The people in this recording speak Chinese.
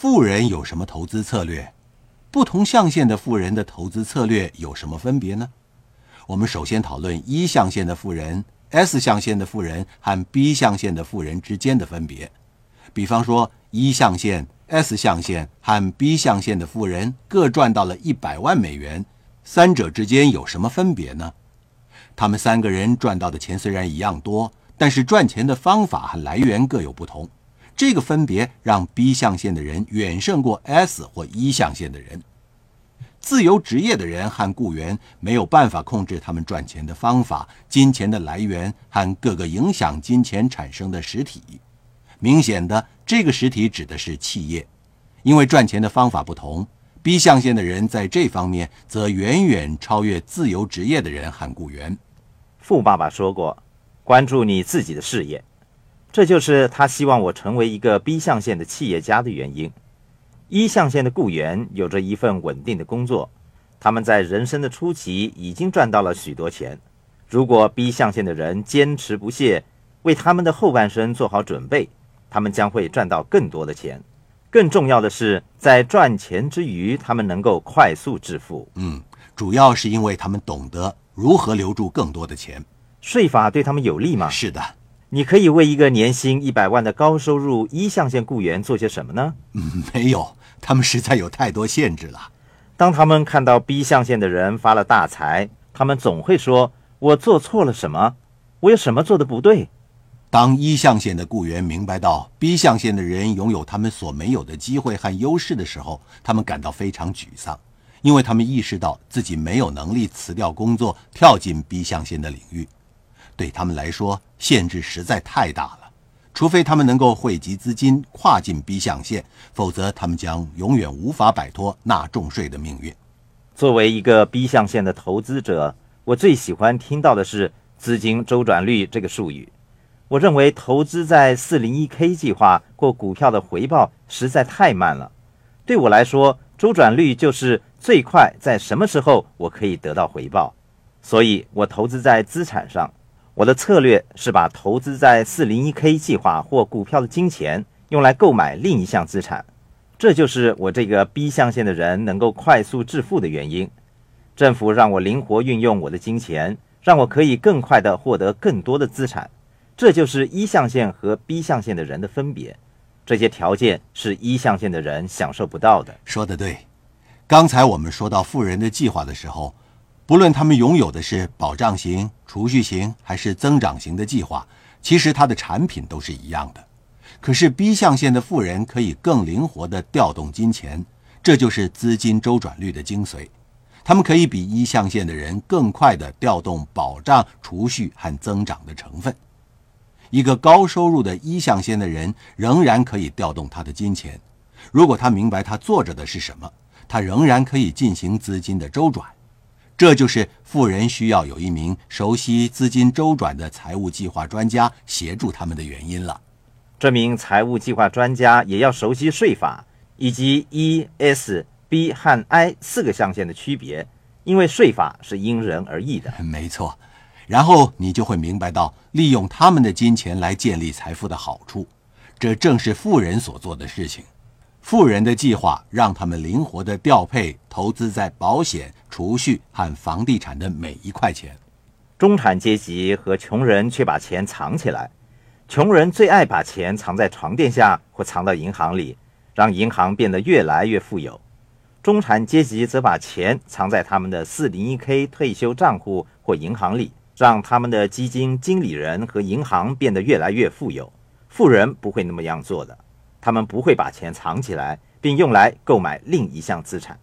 富人有什么投资策略？不同象限的富人的投资策略有什么分别呢？我们首先讨论一象限的富人、S 象限的富人和 B 象限的富人之间的分别。比方说，一象限、S 象限和 B 象限的富人各赚到了一百万美元，三者之间有什么分别呢？他们三个人赚到的钱虽然一样多，但是赚钱的方法和来源各有不同。这个分别让 B 象限的人远胜过 S 或一象限的人。自由职业的人和雇员没有办法控制他们赚钱的方法、金钱的来源和各个影响金钱产生的实体。明显的，这个实体指的是企业，因为赚钱的方法不同。B 象限的人在这方面则远远超越自由职业的人和雇员。富爸爸说过：“关注你自己的事业。”这就是他希望我成为一个 B 象限的企业家的原因。一象限的雇员有着一份稳定的工作，他们在人生的初期已经赚到了许多钱。如果 B 象限的人坚持不懈，为他们的后半生做好准备，他们将会赚到更多的钱。更重要的是，在赚钱之余，他们能够快速致富。嗯，主要是因为他们懂得如何留住更多的钱。税法对他们有利吗？是的。你可以为一个年薪一百万的高收入一象限雇员做些什么呢？嗯，没有，他们实在有太多限制了。当他们看到 B 象限的人发了大财，他们总会说：“我做错了什么？我有什么做的不对？”当一象限的雇员明白到 B 象限的人拥有他们所没有的机会和优势的时候，他们感到非常沮丧，因为他们意识到自己没有能力辞掉工作，跳进 B 象限的领域。对他们来说，限制实在太大了。除非他们能够汇集资金跨进 B 象限，否则他们将永远无法摆脱纳重税的命运。作为一个 B 象限的投资者，我最喜欢听到的是资金周转率这个术语。我认为投资在 401k 计划或股票的回报实在太慢了。对我来说，周转率就是最快在什么时候我可以得到回报。所以我投资在资产上。我的策略是把投资在 401k 计划或股票的金钱用来购买另一项资产，这就是我这个 B 象限的人能够快速致富的原因。政府让我灵活运用我的金钱，让我可以更快地获得更多的资产。这就是一象限和 B 象限的人的分别。这些条件是一象限的人享受不到的。说得对。刚才我们说到富人的计划的时候。不论他们拥有的是保障型、储蓄型还是增长型的计划，其实它的产品都是一样的。可是 B 象限的富人可以更灵活地调动金钱，这就是资金周转率的精髓。他们可以比一象限的人更快地调动保障、储蓄和增长的成分。一个高收入的一象限的人仍然可以调动他的金钱，如果他明白他做着的是什么，他仍然可以进行资金的周转。这就是富人需要有一名熟悉资金周转的财务计划专家协助他们的原因了。这名财务计划专家也要熟悉税法以及 E、S、B 和 I 四个象限的区别，因为税法是因人而异的。没错，然后你就会明白到利用他们的金钱来建立财富的好处，这正是富人所做的事情。富人的计划让他们灵活地调配投资在保险、储蓄和房地产的每一块钱。中产阶级和穷人却把钱藏起来。穷人最爱把钱藏在床垫下或藏到银行里，让银行变得越来越富有。中产阶级则把钱藏在他们的 401k 退休账户或银行里，让他们的基金经理人和银行变得越来越富有。富人不会那么样做的。他们不会把钱藏起来，并用来购买另一项资产。